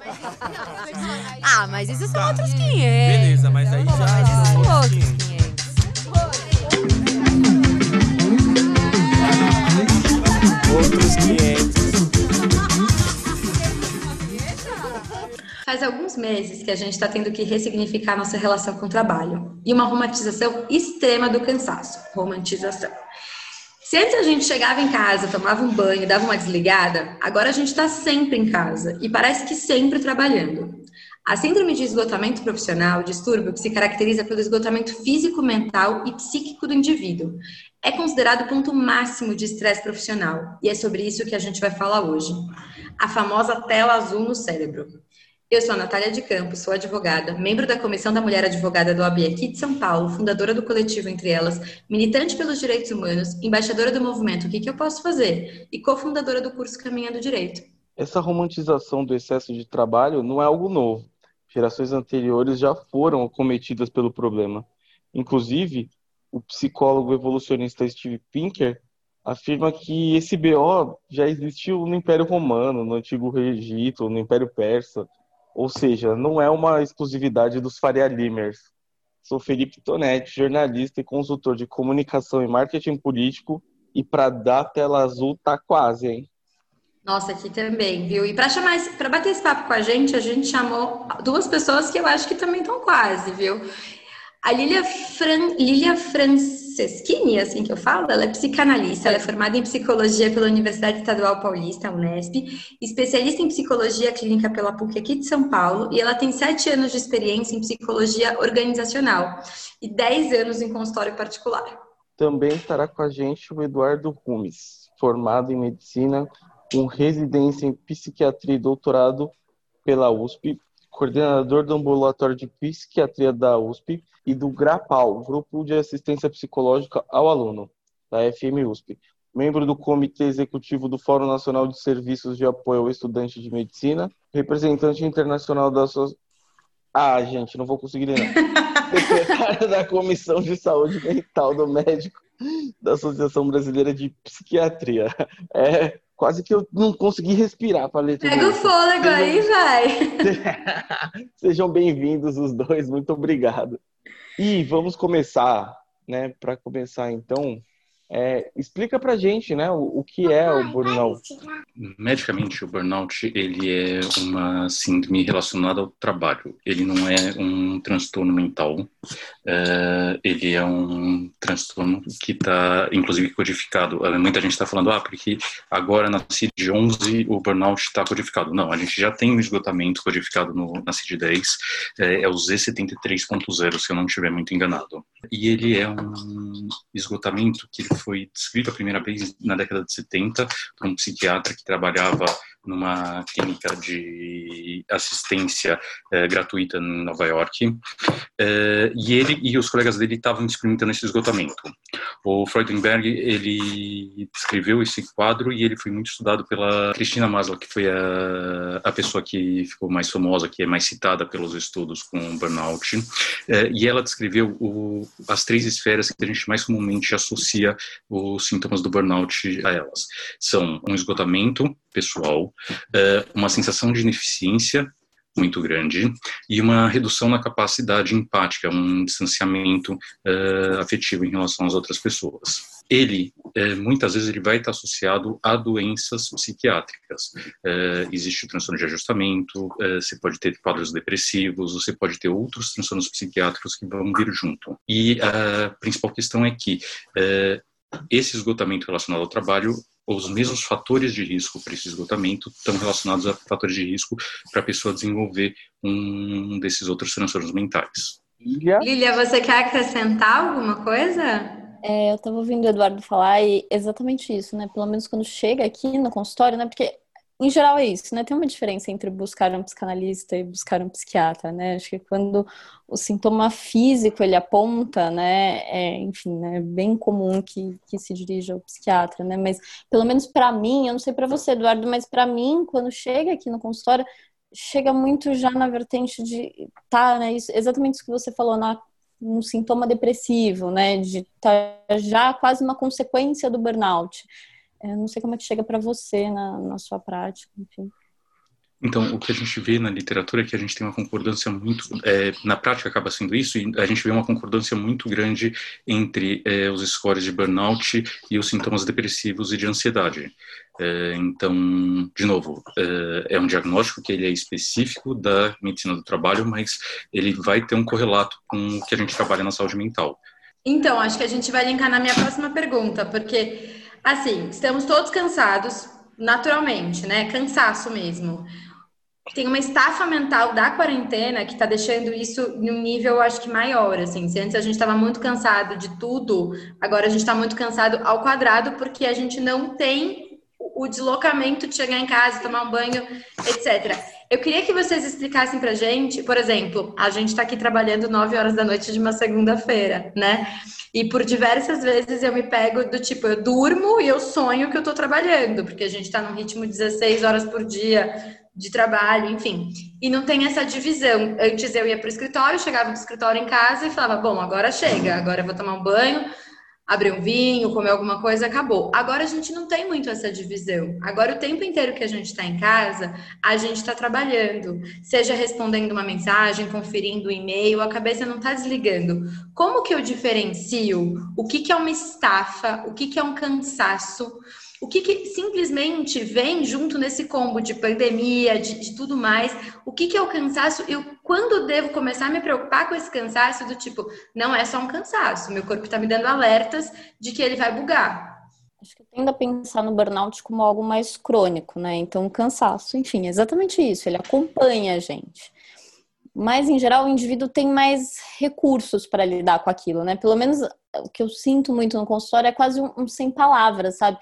Ah, mas isso são Tá. outros 500. Beleza, mas aí já- Mas isso são outros outros 500. Outros 500. Faz alguns meses que a gente está tendo que ressignificar nossa relação com o trabalho e uma romantização extrema do cansaço. Romantização. Se antes a gente chegava em casa, tomava um banho, dava uma desligada, agora a gente está sempre em casa e parece que sempre trabalhando. A síndrome de esgotamento profissional, distúrbio que se caracteriza pelo esgotamento físico, mental e psíquico do indivíduo, é considerado o ponto máximo de estresse profissional e é sobre isso que a gente vai falar hoje. A famosa tela azul no cérebro. Eu sou a Natália de Campos, sou advogada, membro da Comissão da Mulher Advogada do OAB aqui de São Paulo, fundadora do coletivo Entre Elas, militante pelos direitos humanos, embaixadora do movimento O que, que eu posso fazer e cofundadora do curso Caminhando Direito. Essa romantização do excesso de trabalho não é algo novo. Gerações anteriores já foram acometidas pelo problema. Inclusive, o psicólogo evolucionista Steve Pinker afirma que esse BO já existiu no Império Romano, no Antigo Egito, no Império Persa. Ou seja, não é uma exclusividade dos Faria Limers. Sou Felipe Tonetti, jornalista e consultor de comunicação e marketing político, e para dar tela azul tá quase, hein? Nossa, aqui também, viu? E para chamar, para bater esse papo com a gente, a gente chamou duas pessoas que eu acho que também estão quase, viu? A Lilia, Fran, Lilia Franceschini, assim que eu falo, ela é psicanalista, ela é formada em psicologia pela Universidade Estadual Paulista, Unesp, especialista em psicologia clínica pela PUC aqui de São Paulo, e ela tem sete anos de experiência em psicologia organizacional e dez anos em consultório particular. Também estará com a gente o Eduardo Rumes, formado em medicina, com residência em psiquiatria e doutorado pela USP, coordenador do ambulatório de psiquiatria da USP e do GRAPAL, Grupo de Assistência Psicológica ao Aluno, da FM USP. Membro do Comitê Executivo do Fórum Nacional de Serviços de Apoio ao Estudante de Medicina, representante internacional da sua... Ah, gente, não vou conseguir ler, não. Secretário da Comissão de Saúde Mental do Médico da Associação Brasileira de Psiquiatria. É quase que eu não consegui respirar para ler tudo Pega o isso. fôlego aí, vai! Sejam bem-vindos os dois, muito obrigado. E vamos começar, né? Para começar, então, é, explica pra gente, né, o, o que é o burnout. Medicamente, o burnout ele é uma síndrome relacionada ao trabalho. Ele não é um transtorno mental. eh, ele é um transtorno que está, inclusive, codificado. Eh, Muita gente está falando, ah, porque agora na CID-11 o burnout está codificado. Não, a gente já tem um esgotamento codificado no, na CID-10. eh, é o Z73.0, se eu não estiver muito enganado. E ele é um esgotamento que ele foi descrito a primeira vez na década de 70 por um psiquiatra que trabalhava numa clínica de assistência eh, gratuita em Nova York. Eh, e ele e os colegas dele estavam experimentando esse esgotamento. O Freudenberg, ele descreveu esse quadro e ele foi muito estudado pela Cristina Maslow, que foi a, a pessoa que ficou mais famosa, que é mais citada pelos estudos com burnout. Eh, e ela descreveu o, as três esferas que a gente mais comumente associa os sintomas do burnout a elas. São um esgotamento pessoal, eh, uma sensação de ineficiência muito grande e uma redução na capacidade empática, um distanciamento eh, afetivo em relação às outras pessoas. Ele, eh, muitas vezes, ele vai estar associado a doenças psiquiátricas. Existe o transtorno de ajustamento, você pode ter quadros depressivos, você pode ter outros transtornos psiquiátricos que vão vir junto. E a principal questão é que esse esgotamento relacionado ao trabalho os mesmos fatores de risco para esse esgotamento estão relacionados a fatores de risco para a pessoa desenvolver um desses outros transtornos mentais. Lilia, você quer acrescentar alguma coisa? É, eu estava ouvindo o Eduardo falar e exatamente isso, né? Pelo menos quando chega aqui no consultório, né? Porque em geral é isso, né? Tem uma diferença entre buscar um psicanalista e buscar um psiquiatra, né? Acho que quando o sintoma físico ele aponta, né? É, enfim, né? É bem comum que, que se dirija ao psiquiatra, né? Mas pelo menos para mim, eu não sei para você, Eduardo, mas para mim, quando chega aqui no consultório, chega muito já na vertente de tá, né? Isso, exatamente isso que você falou na um sintoma depressivo, né? De tá já quase uma consequência do burnout. Eu não sei como é que chega para você na, na sua prática, enfim. Então, o que a gente vê na literatura é que a gente tem uma concordância muito, é, na prática acaba sendo isso, e a gente vê uma concordância muito grande entre é, os scores de burnout e os sintomas depressivos e de ansiedade. É, então, de novo, é, é um diagnóstico que ele é específico da medicina do trabalho, mas ele vai ter um correlato com o que a gente trabalha na saúde mental. Então, acho que a gente vai linkar na minha próxima pergunta, porque, assim, estamos todos cansados, naturalmente, né? Cansaço mesmo tem uma estafa mental da quarentena que está deixando isso num nível, acho que maior, assim. Se antes a gente estava muito cansado de tudo, agora a gente está muito cansado ao quadrado porque a gente não tem o deslocamento de chegar em casa, tomar um banho, etc. Eu queria que vocês explicassem pra gente, por exemplo, a gente está aqui trabalhando 9 horas da noite de uma segunda-feira, né? E por diversas vezes eu me pego do tipo, eu durmo e eu sonho que eu tô trabalhando, porque a gente está num ritmo de 16 horas por dia, de trabalho, enfim. E não tem essa divisão. Antes eu ia para o escritório, chegava do escritório em casa e falava: bom, agora chega, agora eu vou tomar um banho, abrir um vinho, comer alguma coisa, acabou. Agora a gente não tem muito essa divisão. Agora o tempo inteiro que a gente está em casa, a gente está trabalhando, seja respondendo uma mensagem, conferindo um e-mail, a cabeça não está desligando. Como que eu diferencio o que, que é uma estafa, o que, que é um cansaço? O que, que, simplesmente vem junto nesse combo de pandemia, de, de tudo mais? O que, que é o cansaço? Eu quando devo começar a me preocupar com esse cansaço do tipo, não é só um cansaço, meu corpo está me dando alertas de que ele vai bugar. Acho que tendo a pensar no burnout como algo mais crônico, né? Então, cansaço, enfim, é exatamente isso, ele acompanha a gente. Mas, em geral, o indivíduo tem mais recursos para lidar com aquilo, né? Pelo menos o que eu sinto muito no consultório é quase um, um sem palavras, sabe?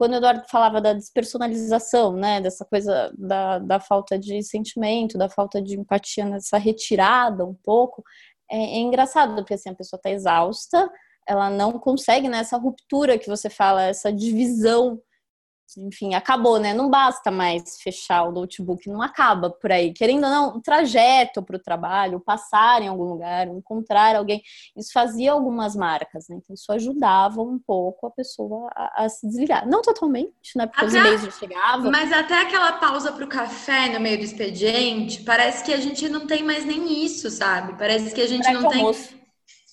Quando o Eduardo falava da despersonalização, né, dessa coisa da, da falta de sentimento, da falta de empatia, nessa retirada um pouco, é, é engraçado, porque assim, a pessoa está exausta, ela não consegue, né, essa ruptura que você fala, essa divisão enfim, acabou, né? Não basta mais fechar o notebook, não acaba por aí. Querendo ou não, o trajeto para o trabalho, passar em algum lugar, encontrar alguém, isso fazia algumas marcas, né? Então, isso ajudava um pouco a pessoa a, a se desligar. Não totalmente, né? Porque até, os e-mails já chegavam. Mas até aquela pausa para o café no meio do expediente, parece que a gente não tem mais nem isso, sabe? Parece que a gente não tem. Almoço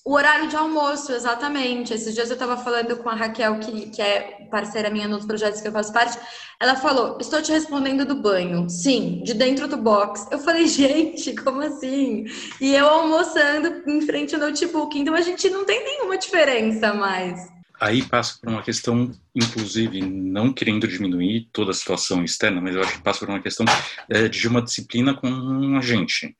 o horário de almoço, exatamente. Esses dias eu estava falando com a Raquel, que, que é parceira minha nos projetos que eu faço parte. Ela falou: Estou te respondendo do banho. Sim, de dentro do box. Eu falei: Gente, como assim? E eu almoçando em frente ao notebook. Então a gente não tem nenhuma diferença mais. Aí passa por uma questão, inclusive, não querendo diminuir toda a situação externa, mas eu acho que passa por uma questão é, de uma disciplina com a gente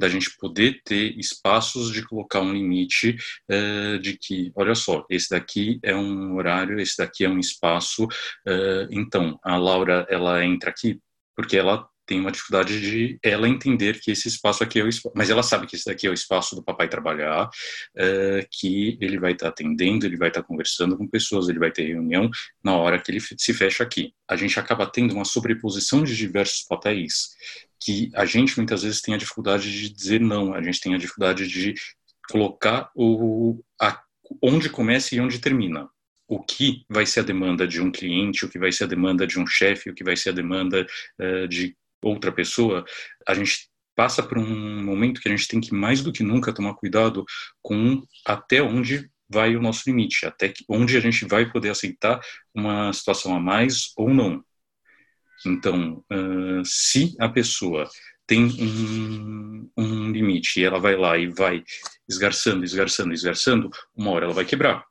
da gente poder ter espaços de colocar um limite uh, de que, olha só, esse daqui é um horário, esse daqui é um espaço, uh, então a Laura ela entra aqui porque ela tem uma dificuldade de ela entender que esse espaço aqui é o espaço, mas ela sabe que esse daqui é o espaço do papai trabalhar, uh, que ele vai estar tá atendendo, ele vai estar tá conversando com pessoas, ele vai ter reunião na hora que ele se fecha aqui. A gente acaba tendo uma sobreposição de diversos papéis que a gente muitas vezes tem a dificuldade de dizer não, a gente tem a dificuldade de colocar o a, onde começa e onde termina. O que vai ser a demanda de um cliente, o que vai ser a demanda de um chefe, o que vai ser a demanda uh, de outra pessoa, a gente passa por um momento que a gente tem que mais do que nunca tomar cuidado com até onde vai o nosso limite, até onde a gente vai poder aceitar uma situação a mais ou não. Então, se a pessoa tem um, um, limite e ela vai lá e vai esgarçando, esgarçando, esgarçando, uma hora ela vai quebrar.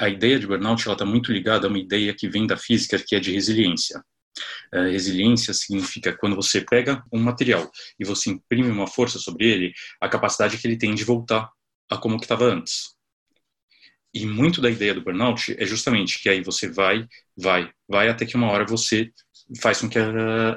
A ideia de burnout está muito ligada a uma ideia que vem da física, que é de resiliência. Uh, resiliência significa quando você pega um material e você imprime uma força sobre ele, a capacidade que ele tem de voltar a como que estava antes. E muito da ideia do burnout é justamente que aí você vai, vai, vai até que uma hora você faz com que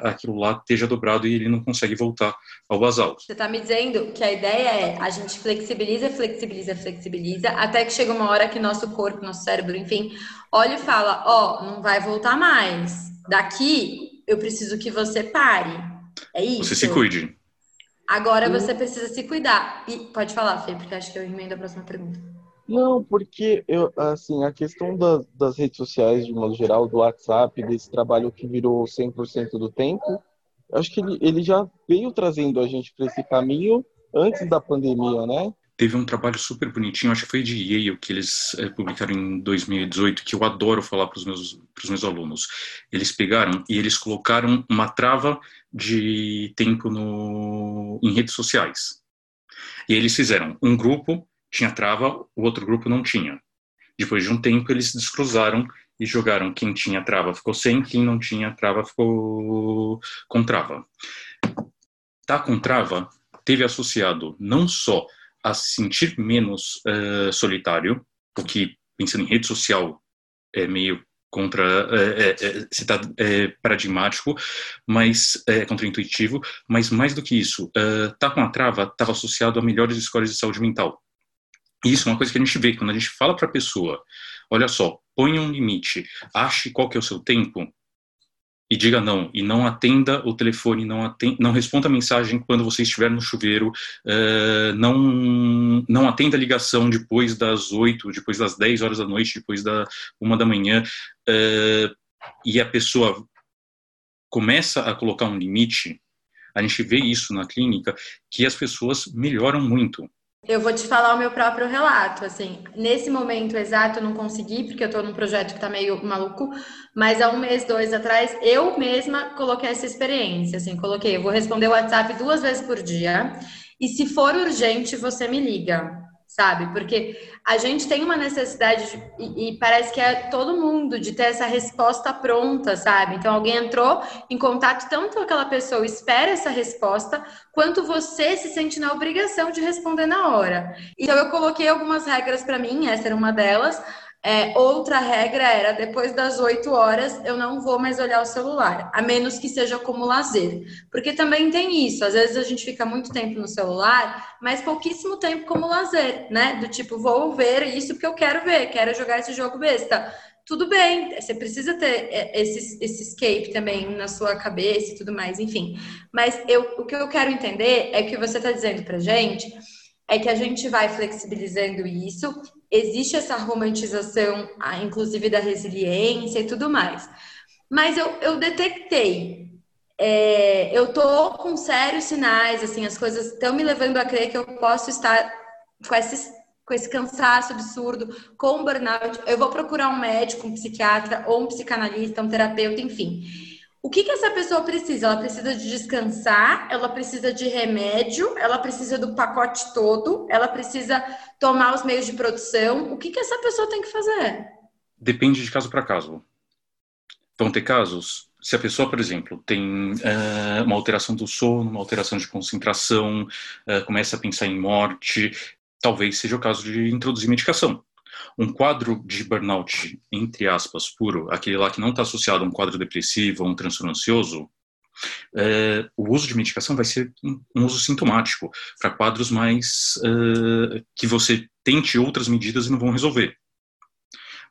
aquilo lá esteja dobrado e ele não consegue voltar ao basal. Você está me dizendo que a ideia é a gente flexibiliza, flexibiliza, flexibiliza, até que chega uma hora que nosso corpo, nosso cérebro, enfim, olha e fala: Ó, oh, não vai voltar mais. Daqui eu preciso que você pare. É isso. Você se cuide. Agora você precisa se cuidar. E pode falar, Fê, porque acho que eu emendo a próxima pergunta. Não, porque eu, assim, a questão da, das redes sociais, de modo geral, do WhatsApp, desse trabalho que virou 100% do tempo, acho que ele, ele já veio trazendo a gente para esse caminho antes da pandemia, né? Teve um trabalho super bonitinho, acho que foi de Yale, que eles é, publicaram em 2018, que eu adoro falar para os meus, meus alunos. Eles pegaram e eles colocaram uma trava de tempo no, em redes sociais. E eles fizeram um grupo tinha trava, o outro grupo não tinha. Depois de um tempo, eles se descruzaram e jogaram quem tinha trava ficou sem, quem não tinha trava ficou com trava. Tá com trava teve associado não só a se sentir menos uh, solitário, o que, pensando em rede social, é meio contra é, é, é, paradigmático, mas é contraintuitivo, mas mais do que isso, uh, tá com a trava estava associado a melhores escolas de saúde mental. Isso é uma coisa que a gente vê quando a gente fala para a pessoa, olha só, ponha um limite, ache qual que é o seu tempo e diga não e não atenda o telefone, não atenda, não responda a mensagem quando você estiver no chuveiro, uh, não não atenda a ligação depois das oito, depois das dez horas da noite, depois da uma da manhã uh, e a pessoa começa a colocar um limite. A gente vê isso na clínica que as pessoas melhoram muito eu vou te falar o meu próprio relato, assim, nesse momento exato eu não consegui, porque eu tô num projeto que tá meio maluco, mas há um mês, dois atrás, eu mesma coloquei essa experiência, assim, coloquei, eu vou responder o WhatsApp duas vezes por dia, e se for urgente, você me liga sabe? Porque a gente tem uma necessidade, de, e, e, parece que é todo mundo, de ter essa resposta pronta, sabe? Então, alguém entrou em contato, tanto aquela pessoa espera essa resposta, quanto você se sente na obrigação de responder na hora. Então, eu coloquei algumas regras para mim, essa era uma delas. É, outra regra era, depois das 8 horas, eu não vou mais olhar o celular, a menos que seja como lazer. Porque também tem isso, às vezes a gente fica muito tempo no celular, mas pouquíssimo tempo como lazer, né? Do tipo, vou ver isso porque eu quero ver, quero jogar esse jogo besta. Tudo bem, você precisa ter é, esse, esse escape também na sua cabeça e tudo mais, enfim. Mas eu, o que eu quero entender é que você está dizendo pra gente é que a gente vai flexibilizando isso, existe essa romantização, inclusive da resiliência e tudo mais. Mas eu, eu detectei, é, eu tô com sérios sinais, assim, as coisas estão me levando a crer que eu posso estar com esse, com esse cansaço absurdo, com burnout. Eu vou procurar um médico, um psiquiatra, ou um psicanalista, um terapeuta, enfim. O que, que essa pessoa precisa? Ela precisa de descansar, ela precisa de remédio, ela precisa do pacote todo, ela precisa tomar os meios de produção. O que, que essa pessoa tem que fazer? Depende de caso para caso. Vão ter casos, se a pessoa, por exemplo, tem uh, uma alteração do sono, uma alteração de concentração, uh, começa a pensar em morte, talvez seja o caso de introduzir medicação. Um quadro de burnout, entre aspas, puro, aquele lá que não está associado a um quadro depressivo ou um transtorno ansioso, é, o uso de medicação vai ser um, uso sintomático para quadros mais uh, que você tente outras medidas e não vão resolver.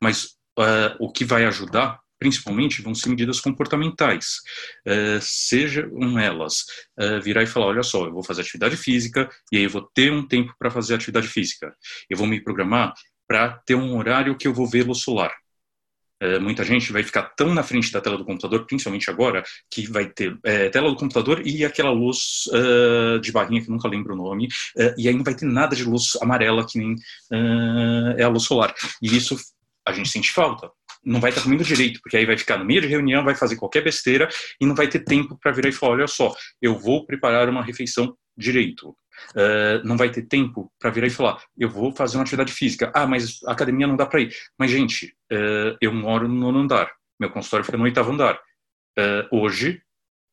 Mas uh, o que vai ajudar principalmente vão ser medidas comportamentais. Uh, sejam elas uh, virar e falar, olha só, eu vou fazer atividade física e aí eu vou ter um tempo para fazer atividade física. Eu vou me programar para ter um horário que eu vou ver luz solar. É, muita gente vai ficar tão na frente da tela do computador, principalmente agora, que vai ter é, tela do computador e aquela luz uh, de barrinha que nunca lembro o nome, uh, e aí não vai ter nada de luz amarela que nem uh, é a luz solar. E isso a gente sente falta. Não vai estar comendo direito, porque aí vai ficar no meio de reunião, vai fazer qualquer besteira e não vai ter tempo para virar e falar: olha só, eu vou preparar uma refeição direito. Uh, não vai ter tempo para virar e falar, eu vou fazer uma atividade física. Ah, mas a academia não dá para ir. Mas, gente, uh, eu moro no nono andar, meu consultório fica no oitavo andar. Uh, hoje,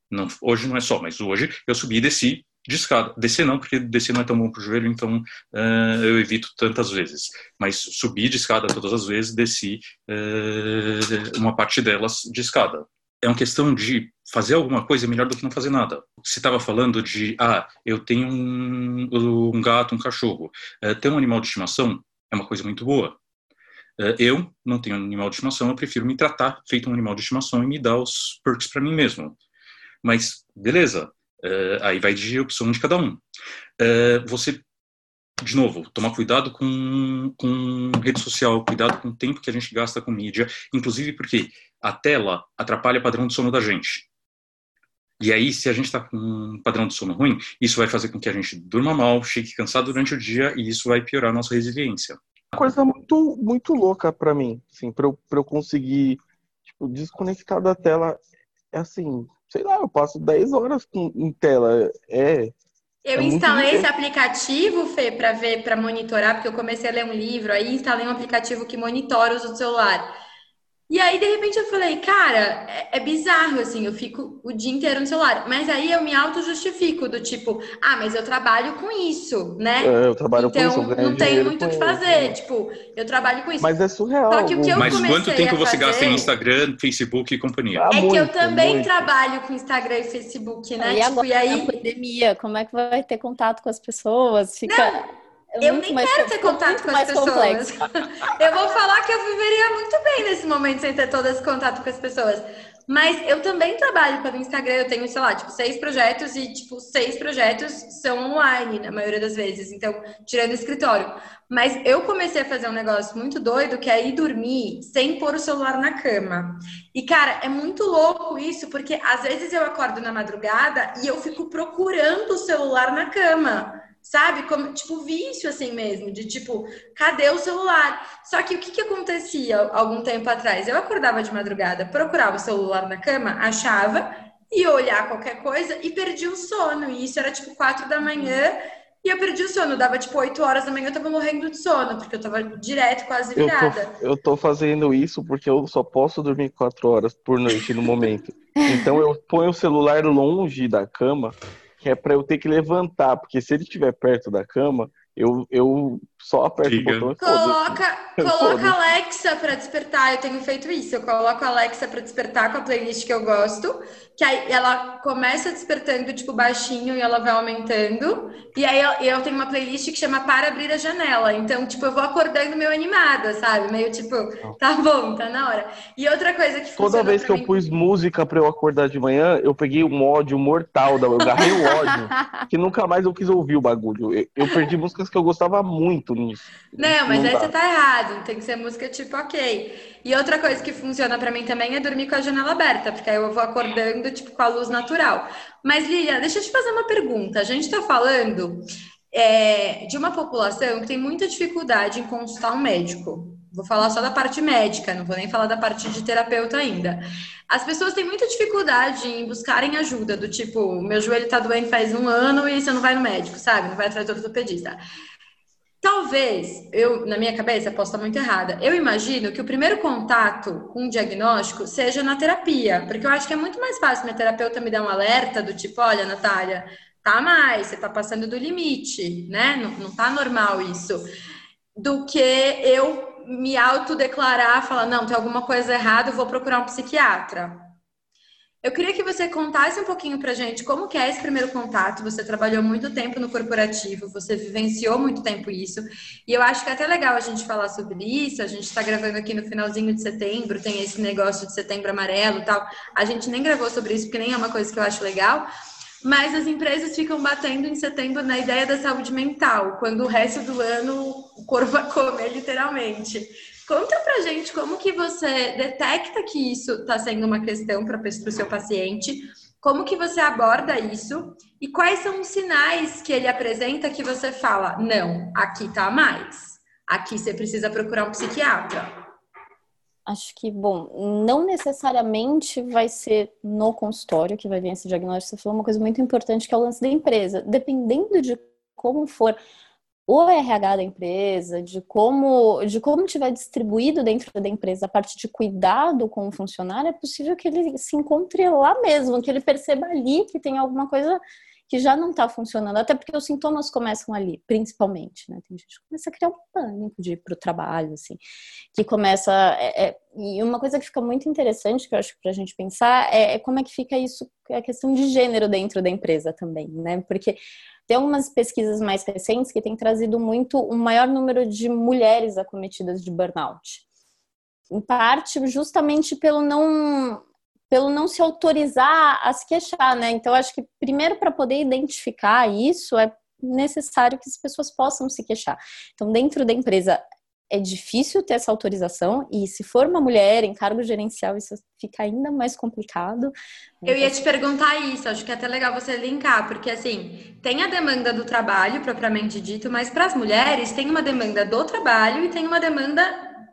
não, hoje não é só, mas hoje eu subi e desci de escada. Descer não, porque descer não é tão bom para o joelho, então eu evito tantas vezes. Mas subi de escada todas as vezes, desci uma parte delas de escada é uma questão de fazer alguma coisa melhor do que não fazer nada. Você estava falando de, ah, eu tenho um, um gato, um cachorro. É, ter um animal de estimação é uma coisa muito boa. É, eu não tenho animal de estimação, eu prefiro me tratar feito um animal de estimação e me dar os perks para mim mesmo. Mas, beleza, é, aí vai de opção de cada um. você de novo, tomar cuidado com, com rede social, cuidado com o tempo que a gente gasta com mídia, inclusive porque a tela atrapalha o padrão de sono da gente. E aí, se a gente está com um padrão de sono ruim, isso vai fazer com que a gente durma mal, fique cansado durante o dia e isso vai piorar a nossa resiliência. Uma coisa muito, muito louca para mim, assim, para eu, eu conseguir tipo, desconectar da tela, é assim, sei lá, eu passo 10 horas com, em tela, é... Eu é instalei esse aplicativo, Fê, para ver, para monitorar, porque eu comecei a ler um livro, aí instalei um aplicativo que monitora o uso do celular. E aí, de repente, eu falei, cara, é, é, bizarro, assim, eu fico o dia inteiro no celular. Mas aí eu me auto-justifico, do tipo, ah, mas eu trabalho com isso, né? É, eu trabalho então, com isso. Então, não tem muito o que fazer. Isso. Tipo, eu trabalho com isso. Mas é surreal. Só que o que eu mas quanto tempo você fazer... gasta em Instagram, Facebook e companhia? Ah, é muito, que eu também muito. trabalho com Instagram e Facebook, né? E tipo, agora, e aí... na pandemia, como é que vai ter contato com as pessoas? Fica... Não. Eu nem quero ter contato com as pessoas. eu vou falar que eu viveria muito bem nesse momento sem ter todo esse contato com as pessoas. Mas eu também trabalho pelo Instagram, eu tenho, sei lá, tipo, seis projetos e, tipo, seis projetos são online, na maioria das vezes. Então, tirando o escritório. Mas eu comecei a fazer um negócio muito doido, que é ir dormir sem pôr o celular na cama. E, cara, é muito louco isso, porque às vezes eu acordo na madrugada e eu fico procurando o celular na cama sabe? Como, tipo, vício assim mesmo, de tipo, cadê o celular? Só que o que, que acontecia algum tempo atrás? Eu acordava de madrugada, procurava o celular na cama, achava, ia olhar qualquer coisa e perdi o sono. E isso era tipo quatro da manhã. E eu perdi o sono, dava tipo 8 horas da manhã, eu tava morrendo de sono, porque eu tava direto, quase virada. Eu tô, eu tô fazendo isso porque eu só posso dormir 4 horas por noite no momento. Então eu ponho o celular longe da cama que é para eu ter que levantar, porque se ele estiver perto da cama, eu, eu só aperto Diga. o botão e Coloca, coloca. Alexa para despertar. Eu tenho feito isso. Eu coloco a Alexa para despertar com a playlist que eu gosto, que aí ela começa despertando tipo baixinho e ela vai aumentando. E aí eu, eu tenho uma playlist que chama Para abrir a janela. Então, tipo, eu vou acordando meio animada, sabe? Meio tipo, tá bom, tá na hora. E outra coisa que Toda vez que eu mim- pus música pra eu acordar de manhã, eu peguei um ódio mortal, da- eu agarrei o ódio, que nunca mais eu quis ouvir o bagulho. Eu, eu perdi músicas que eu gostava muito nisso. Não, mas aí dá. você tá errado. Tem que ser música tipo ok. E outra coisa que funciona pra mim também é dormir com a janela aberta, porque aí eu vou acordando tipo com a luz natural. Mas Lilia, deixa eu te fazer uma pergunta. A gente tá falando é, de uma população que tem muita dificuldade em consultar um médico. Vou falar só da parte médica, não vou nem falar da parte de terapeuta ainda. As pessoas têm muita dificuldade em buscarem ajuda, do tipo, meu joelho tá doendo faz um ano e você não vai no médico, sabe? Não vai atrás do ortopedista. Talvez, eu, na minha cabeça, posso estar muito errada. Eu imagino que o primeiro contato com o diagnóstico seja na terapia, porque eu acho que é muito mais fácil minha terapeuta me dar um alerta do tipo, olha, Natália, tá mais, você tá passando do limite, né? Não, não tá normal isso. Do que eu me autodeclarar, falar, não, tem alguma coisa errada, eu vou procurar um psiquiatra. Eu queria que você contasse um pouquinho pra gente como que é esse primeiro contato. Você trabalhou muito tempo no corporativo, você vivenciou muito tempo isso. E eu acho que é até legal a gente falar sobre isso. A gente está gravando aqui no finalzinho de setembro, tem esse negócio de setembro amarelo e tal. A gente nem gravou sobre isso, porque nem é uma coisa que eu acho legal. Mas as empresas ficam batendo em setembro na ideia da saúde mental, quando o resto do ano o corpo vai comer literalmente. Conta pra gente como que você detecta que isso está sendo uma questão para o seu paciente, como que você aborda isso e quais são os sinais que ele apresenta que você fala, não, aqui tá mais, aqui você precisa procurar um psiquiatra. Acho que, bom, não necessariamente vai ser no consultório que vai vir esse diagnóstico. Você falou uma coisa muito importante que é o lance da empresa. Dependendo de como for o RH da empresa, de como de como tiver distribuído dentro da empresa a parte de cuidado com o funcionário, é possível que ele se encontre lá mesmo, que ele perceba ali que tem alguma coisa que já não está funcionando, até porque os sintomas começam ali, principalmente, né? Tem gente que começa a criar um pânico de ir para o trabalho, assim, que começa. É, é, e uma coisa que fica muito interessante, que eu acho para a gente pensar, é, é como é que fica isso, a questão de gênero dentro da empresa também, né? Porque tem algumas pesquisas mais recentes que têm trazido muito um maior número de mulheres acometidas de burnout. Em parte, justamente pelo não pelo não se autorizar a se queixar, né? Então, acho que primeiro para poder identificar isso é necessário que as pessoas possam se queixar. Então, dentro da empresa é difícil ter essa autorização, e se for uma mulher em cargo gerencial, isso fica ainda mais complicado. Eu ia te perguntar isso, acho que é até legal você linkar, porque assim, tem a demanda do trabalho propriamente dito, mas para as mulheres tem uma demanda do trabalho e tem uma demanda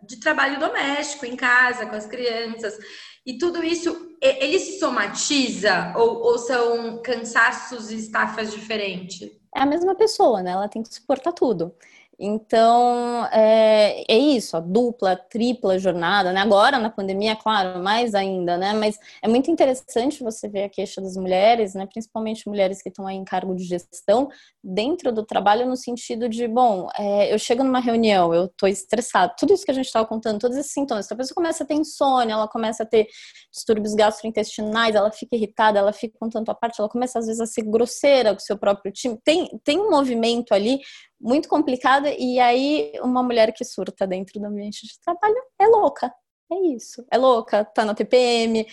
de trabalho doméstico, em casa, com as crianças. E tudo isso, ele se somatiza ou, ou são cansaços e estafas diferentes? É a mesma pessoa, né? Ela tem que suportar tudo. Então, é, é, isso, a dupla, tripla jornada, né? Agora, na pandemia, claro, mais ainda, né? Mas é muito interessante você ver a queixa das mulheres, né? Principalmente mulheres que estão aí em cargo de gestão, dentro do trabalho, no sentido de, bom, é, eu chego numa reunião, eu tô estressado, tudo isso que a gente estava contando, todos esses sintomas, a pessoa começa a ter insônia, ela começa a ter distúrbios gastrointestinais, ela fica irritada, ela fica com tanto a parte, ela começa às vezes a ser grosseira com o seu próprio time. Tem, tem um movimento ali muito complicada e aí uma mulher que surta dentro do ambiente de trabalho é louca. É isso. É louca, tá na TPM.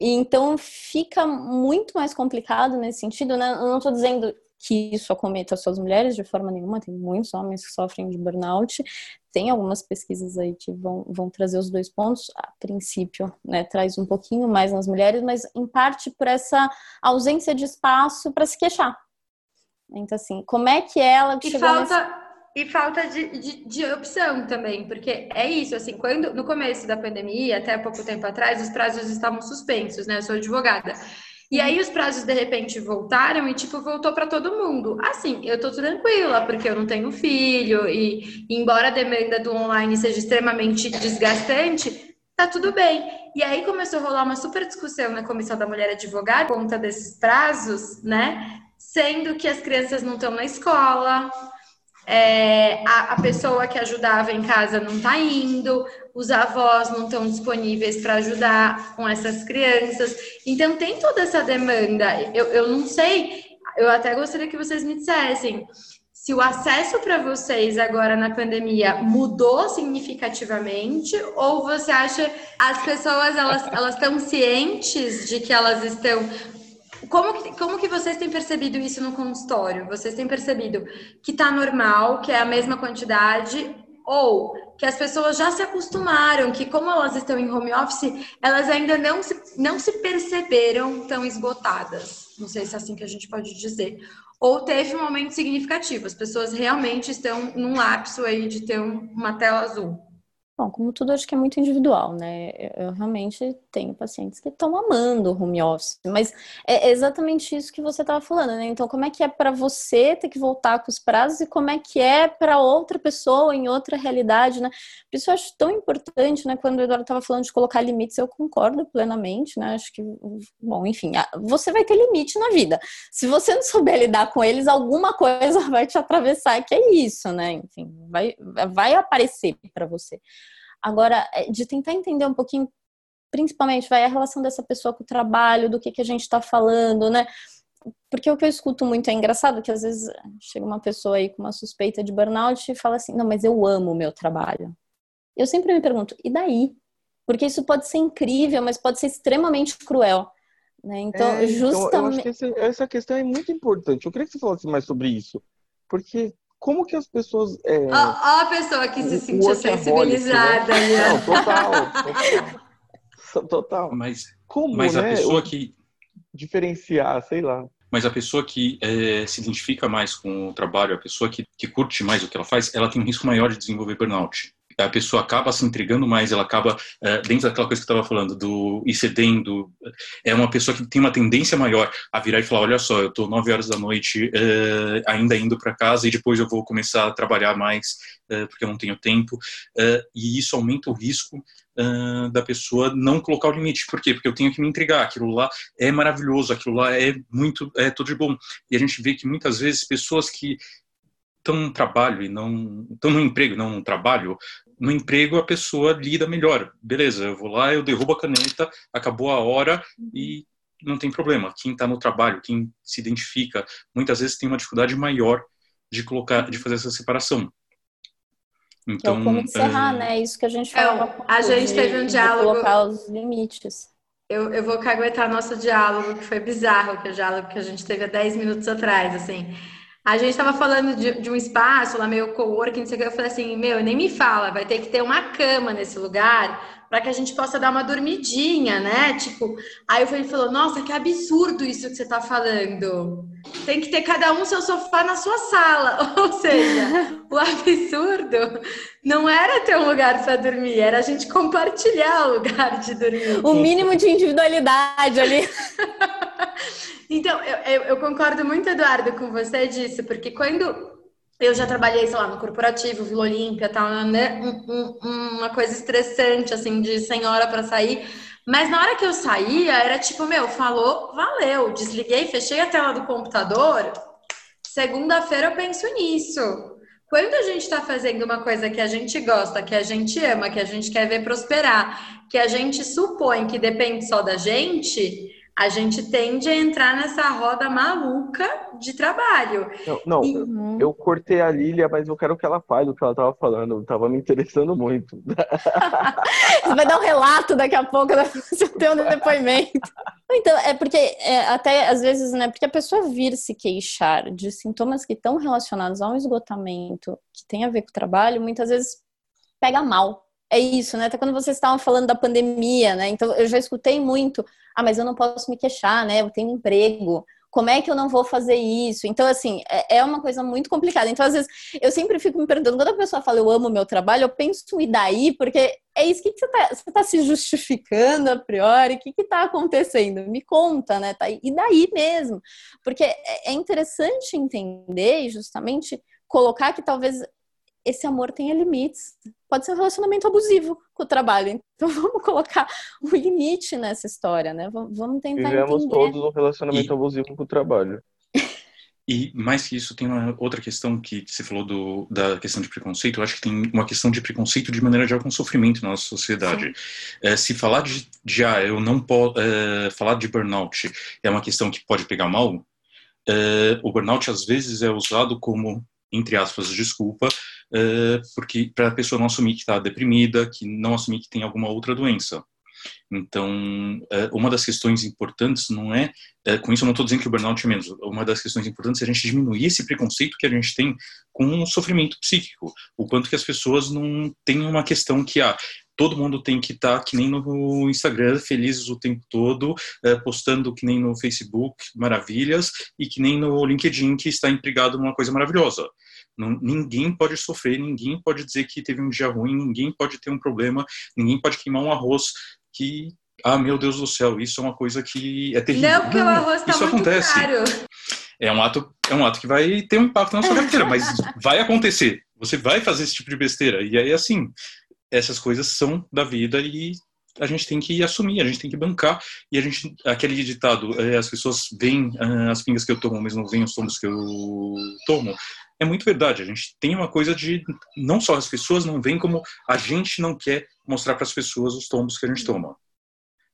Então fica muito mais complicado nesse sentido, né? Eu não estou dizendo que isso acometa as mulheres de forma nenhuma, tem muitos homens que sofrem de burnout. Tem algumas pesquisas aí que vão, vão trazer os dois pontos. A princípio, né, traz um pouquinho mais nas mulheres, mas em parte por essa ausência de espaço para se queixar. Então, assim, como é que ela e falta nesse... E falta de, de, de, opção também, porque é isso, assim, quando no começo da pandemia, até pouco tempo atrás, os prazos estavam suspensos, né? Eu sou advogada. E aí os prazos de repente voltaram e tipo voltou para todo mundo. Assim, eu tô tranquila porque eu não tenho filho e embora a demanda do online seja extremamente desgastante, tá tudo bem. E aí começou a rolar uma super discussão na comissão da mulher advogada por conta desses prazos, né? Sendo que as crianças não estão na escola, é, a, a, pessoa que ajudava em casa não está indo, os avós não estão disponíveis para ajudar com essas crianças. Então, tem toda essa demanda. Eu, eu não sei, eu até gostaria que vocês me dissessem se o acesso para vocês agora na pandemia mudou significativamente ou você acha as pessoas elas elas estão cientes de que elas estão como que, como que vocês têm percebido isso no consultório? Vocês têm percebido que está normal, que é a mesma quantidade, ou que as pessoas já se acostumaram, que como elas estão em home office, elas ainda não se, não se perceberam tão esgotadas. Não sei se é assim que a gente pode dizer. Ou teve um aumento significativo, as pessoas realmente estão num lapso aí de ter uma tela azul. Bom, como tudo, acho que é muito individual, né? Eu realmente tenho pacientes que estão amando o home office, mas é exatamente isso que você estava falando, né? Então, como é que é para você ter que voltar com os prazos e como é que é para outra pessoa em outra realidade, né? Por isso eu acho tão importante, né? Quando o Eduardo estava falando de colocar limites, eu concordo plenamente, né? Acho que, bom, enfim, você vai ter limite na vida. Se você não souber lidar com eles, alguma coisa vai te atravessar, que é isso, né? Enfim, vai, vai aparecer para você. Agora, é, de tentar entender um pouquinho, principalmente, vai a relação dessa pessoa com o trabalho, do que, que a gente está falando, né? Porque o que eu escuto muito é engraçado que às vezes chega uma pessoa aí com uma suspeita de burnout e fala assim: não, mas eu amo o meu trabalho. Eu sempre me pergunto: e daí? Porque isso pode ser incrível, mas pode ser extremamente cruel. Né? Então, é, justamente. Então, eu acho que esse, essa questão é muito importante. Eu queria que você falasse mais sobre isso. Porque como que as pessoas. É... Ó, ó, a pessoa que se sentiu sensibilizada. Né? Não, total, total. total. Mas, como, mas né? a pessoa que. Diferenciar, sei lá. Mas a pessoa que é, se identifica mais com o trabalho, a pessoa que, que curte mais o que ela faz, ela tem um risco maior de desenvolver burnout a pessoa acaba se entregando mais, ela acaba, uh, dentro daquela coisa que eu estava falando, do cedendo, é uma pessoa que tem uma tendência maior a virar e falar, olha só, eu estou nove horas da noite uh, ainda indo para casa e depois eu vou começar a trabalhar mais uh, porque eu não tenho tempo, e isso aumenta o risco da pessoa não colocar o limite. Por quê? Porque eu tenho que me entregar. Aquilo lá é maravilhoso, aquilo lá é muito, é tudo de bom. E a gente vê que muitas vezes pessoas que estão no trabalho e não estão no emprego, não no trabalho, no emprego a pessoa lida melhor. Beleza, eu vou lá, eu derrubo a caneta, acabou a hora e não tem problema. Quem está no trabalho, quem se identifica, muitas vezes tem uma dificuldade maior de colocar, de fazer essa separação. Então, é como encerrar, é... né? Isso que a gente falou. É, a gente teve um diálogo. colocar os limites. Eu, eu vou caguetar nosso diálogo, que foi bizarro, que é o diálogo que a gente teve há 10 minutos atrás, assim. A gente estava falando de, de, um espaço lá, meio coworking, não sei o que. Eu falei assim: meu, nem me fala, vai ter que ter uma cama nesse lugar para que a gente possa dar uma dormidinha, né? Tipo, aí o Felipe falou: Nossa, que absurdo isso que você está falando. Tem que ter cada um seu sofá na sua sala. Ou seja, o absurdo não era ter um lugar para dormir, era a gente compartilhar o lugar de dormir. O mínimo de individualidade ali. Então, eu, eu, eu, concordo muito, Eduardo, com você disso, porque quando eu já trabalhei, sei lá, no corporativo, Vila Olímpia, tal, né? Um, um, uma coisa estressante, assim, de senhora para sair. Mas na hora que eu saía, era tipo, meu, falou, valeu. Desliguei, fechei a tela do computador. Segunda-feira eu penso nisso. Quando a gente está fazendo uma coisa que a gente gosta, que a gente ama, que a gente quer ver prosperar, que a gente supõe que depende só da gente, a gente tende a entrar nessa roda maluca de trabalho. Não, não e... eu cortei a Lilia, mas eu quero que ela fale o que ela estava falando. Tava me interessando muito. Você vai dar um relato daqui a pouco, né? você tem um depoimento. Então, é porque é, até às vezes, né? Porque a pessoa vir se queixar de sintomas que estão relacionados a um esgotamento que tem a ver com o trabalho, muitas vezes pega mal. É isso, né? Até quando vocês estavam falando da pandemia, né? Então, eu já escutei muito ah, mas eu não posso me queixar, né? Eu tenho um emprego. Como é que eu não vou fazer isso? Então, assim, é, é uma coisa muito complicada. Então, às vezes, eu sempre fico me perguntando, quando a pessoa fala eu amo meu trabalho, eu penso, e daí? Porque é isso que, que você está tá se justificando a priori? O que está acontecendo? Me conta, né? Tá, e daí mesmo? Porque é, é interessante entender justamente colocar que talvez esse amor tenha limites. Pode ser um relacionamento abusivo com o trabalho. Então vamos colocar um limite nessa história, né? Vamos tentar Vivemos entender. todos um relacionamento e... abusivo com o trabalho. E mais que isso, tem uma outra questão que você falou do, da questão de preconceito. Eu acho que tem uma questão de preconceito de maneira geral com sofrimento na nossa sociedade. É, se falar de, de ah, eu não posso é, falar de burnout é uma questão que pode pegar mal. É, o burnout às vezes é usado como entre aspas, desculpa, porque para a pessoa não assumir que está deprimida, que não assumir que tem alguma outra doença. Então, uh, uma das questões importantes não é, uh, com isso eu não estou dizendo que o burnout é menos, uma das questões importantes é a gente diminuir esse preconceito que a gente tem com o sofrimento psíquico, o quanto que as pessoas não têm uma questão que, ah, todo mundo tem que estar tá, que nem no Instagram, felizes o tempo todo, postando que nem no Facebook, maravilhas, e que nem no LinkedIn, que está empregado numa coisa maravilhosa. Não, ninguém pode sofrer, ninguém pode dizer que teve um dia ruim, ninguém pode ter um problema, ninguém pode queimar um arroz que, ah, meu Deus do céu, isso é uma coisa que é terrível. Não, porque o arroz está muito acontece. caro. É um ato, é um ato que vai ter um impacto na sua carteira, mas vai acontecer. Você vai fazer esse tipo de besteira. E aí, assim, essas coisas são da vida e a gente tem que assumir, a gente tem que bancar. E a gente, aquele ditado, é, as pessoas veem ah, as pingas que eu tomo, mas não veem os tomos que eu tomo é muito verdade. A gente tem uma coisa de não só as pessoas não veem, como a gente não quer mostrar para as pessoas os tombos que a gente toma.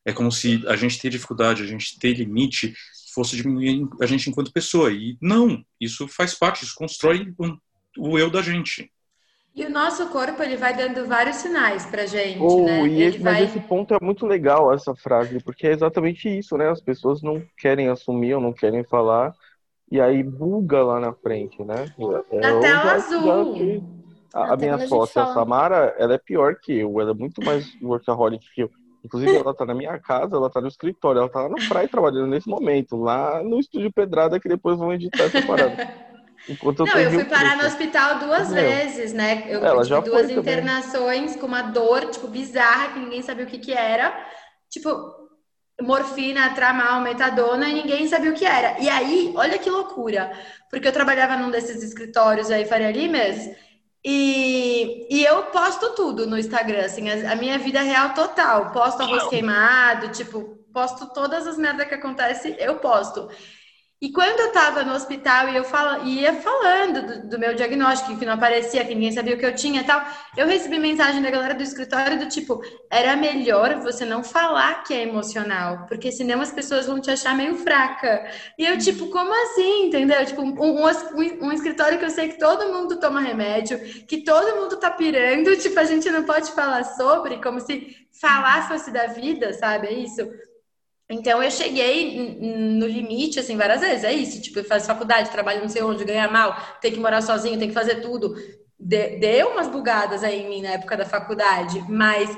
É como se a gente ter dificuldade, a gente ter limite, fosse diminuir a gente enquanto pessoa. E não, isso faz parte, isso constrói o eu da gente. E o nosso corpo ele vai dando vários sinais pra gente, oh, né? E esse, vai... Mas esse ponto é muito legal, essa frase, porque é exatamente isso, né? As pessoas não querem assumir ou não querem falar, e aí buga lá na frente, né? É, na tela azul. a, a minha sócia, a Samara, ela é pior que eu, ela é muito mais workaholic que eu. Inclusive, ela tá na minha casa, ela tá no escritório, ela tá lá na praia trabalhando nesse momento, lá no estúdio Pedrada, que depois vão editar essa parada. Enquanto eu Não, eu fui parar no hospital duas Meu. vezes, né? Eu ela tive duas internações também. com uma dor, tipo, bizarra, que ninguém sabia o que que era. Tipo, morfina, tramal, metadona e ninguém sabia o que era. E aí, olha que loucura, porque eu trabalhava num desses escritórios aí, Faria Limes, e, e eu posto tudo no Instagram, assim, a, a minha vida real total. Posto arroz queimado, tipo, posto todas as merdas que acontecem, eu posto. E quando eu estava no hospital e eu falo, ia falando do, do, meu diagnóstico, que não aparecia, que ninguém sabia o que eu tinha e tal, eu recebi mensagem da galera do escritório do tipo, era melhor você não falar que é emocional, porque senão as pessoas vão te achar meio fraca. E eu, tipo, como assim? Entendeu? Tipo, um, um, um escritório que eu sei que todo mundo toma remédio, que todo mundo tá pirando, tipo, a gente não pode falar sobre, como se falar fosse da vida, sabe? É isso. Então eu cheguei no limite, assim, várias vezes. É isso, tipo, faz faculdade, trabalho não sei onde, ganha mal, tem que morar sozinho, tem que fazer tudo. Deu umas bugadas aí em mim na época da faculdade, mas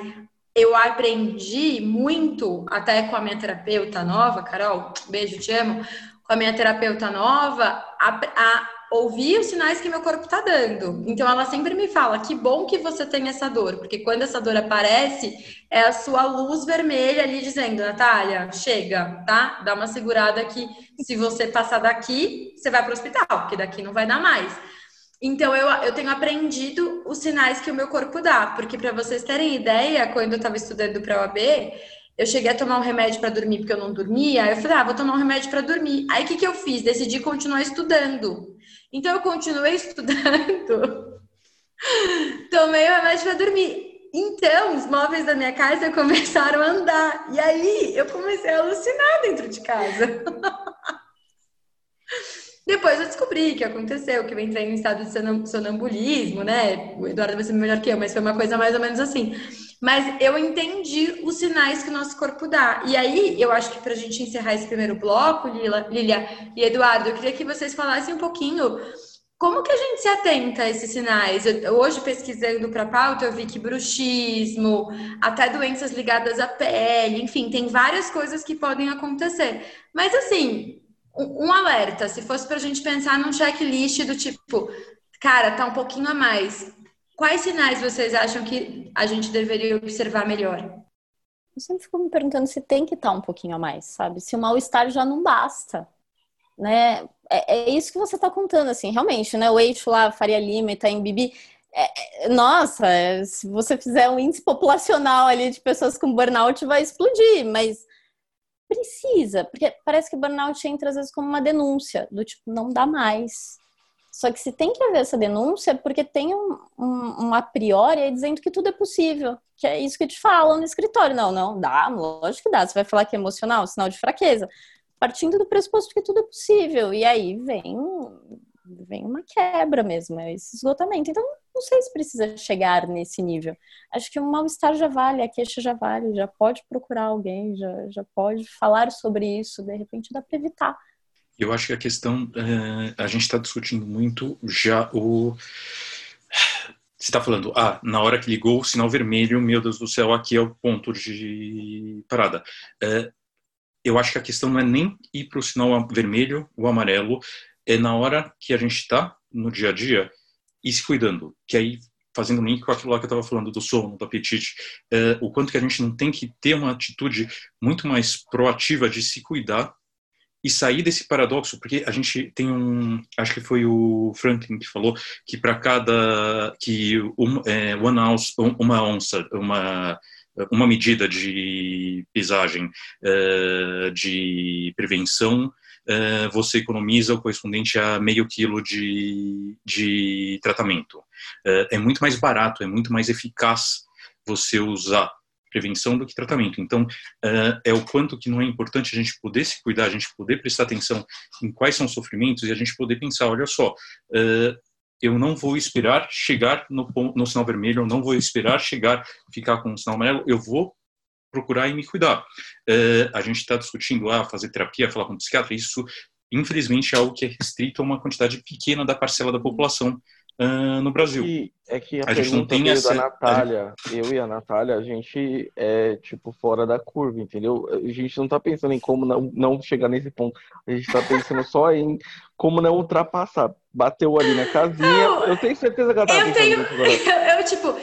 eu aprendi muito, até com a minha terapeuta nova, Carol, beijo, te amo, com a minha terapeuta nova, a, a ouvir os sinais que meu corpo está dando. Então ela sempre me fala: que bom que você tem essa dor, porque quando essa dor aparece, é a sua luz vermelha ali dizendo, Natália, chega, tá? Dá uma segurada que se você passar daqui, você vai para o hospital, porque daqui não vai dar mais. Então, eu, eu tenho aprendido os sinais que o meu corpo dá, porque para vocês terem ideia, quando eu estava estudando para a OAB, eu cheguei a tomar um remédio para dormir porque eu não dormia, eu falei, ah, vou tomar um remédio para dormir. Aí o que, que eu fiz? Decidi continuar estudando. Então, eu continuei estudando, tomei o remédio para dormir. Então, os móveis da minha casa começaram a andar. E aí, eu comecei a alucinar dentro de casa. Depois eu descobri que aconteceu, que eu entrei em estado de sonambulismo, né? O Eduardo vai ser melhor que eu, mas foi uma coisa mais ou menos assim. Mas eu entendi os sinais que o nosso corpo dá. E aí, eu acho que para a gente encerrar esse primeiro bloco, Lila, Lilia e Eduardo, eu queria que vocês falassem um pouquinho como que a gente se atenta a esses sinais? Eu, hoje, pesquisando para a pauta, eu vi que bruxismo, até doenças ligadas à pele, enfim, tem várias coisas que podem acontecer. Mas, assim, um alerta, se fosse para a gente pensar num checklist do tipo, cara, tá um pouquinho a mais. Quais sinais vocês acham que a gente deveria observar melhor? Eu sempre fico me perguntando se tem que estar tá um pouquinho a mais, sabe? Se o mal-estar já não basta, né? É, é isso que você está contando, assim, realmente, né? O eixo lá, Faria Lima, Itaim Bibi, é, é, nossa, é, se você fizer um índice populacional ali de pessoas com burnout, vai explodir, mas Precisa, porque parece que burnout entra às vezes como uma denúncia, do tipo, não dá mais. Só que se tem que haver essa denúncia, é porque tem um, um, um a priori aí dizendo que tudo é possível, que é isso que te falam no escritório. Não, não, dá, lógico que dá. Você vai falar que é emocional, sinal de fraqueza. Partindo do pressuposto que tudo é possível. E aí vem, vem uma quebra mesmo, é esse esgotamento. Então, não sei se precisa chegar nesse nível. Acho que o mal-estar já vale, a queixa já vale, já pode procurar alguém, já, já pode falar sobre isso, de repente dá para evitar. Eu acho que a questão, é, a gente está discutindo muito já o. Você está falando, ah, na hora que ligou o sinal vermelho, meu Deus do céu, aqui é o ponto de parada. É, eu acho que a questão não é nem ir para o sinal vermelho, o amarelo, é na hora que a gente está no dia a dia e se cuidando, que aí fazendo link com aquilo lá que eu estava falando do sono, do apetite, é, o quanto que a gente não tem que ter uma atitude muito mais proativa de se cuidar e sair desse paradoxo, porque a gente tem um, acho que foi o Franklin que falou que para cada que um, é, ounce, uma onça, uma uma medida de pesagem é, de prevenção eh, você economiza o correspondente a meio quilo de, de tratamento. Eh, é muito mais barato, é muito mais eficaz você usar prevenção do que tratamento. Então, eh, é o quanto que não é importante a gente poder se cuidar, a gente poder prestar atenção em quais são os sofrimentos e a gente poder pensar, olha só, eu não vou esperar chegar no, no sinal vermelho, eu não vou esperar chegar, ficar com o sinal amarelo, eu vou procurar e me cuidar. Uh, a gente está discutindo ah, fazer terapia, falar com um psiquiatra, isso infelizmente é algo que é restrito a uma quantidade pequena da parcela da população uh, no Brasil. E é que a, a gente não tem essa. Da Natália, eu e a Natália, a gente é tipo fora da curva, entendeu? A gente não está pensando em como não, não chegar nesse ponto. A gente está pensando só em como não ultrapassar. Bateu ali na casinha. Não, eu tenho certeza que ela tá eu tenho, eu, eu, tipo,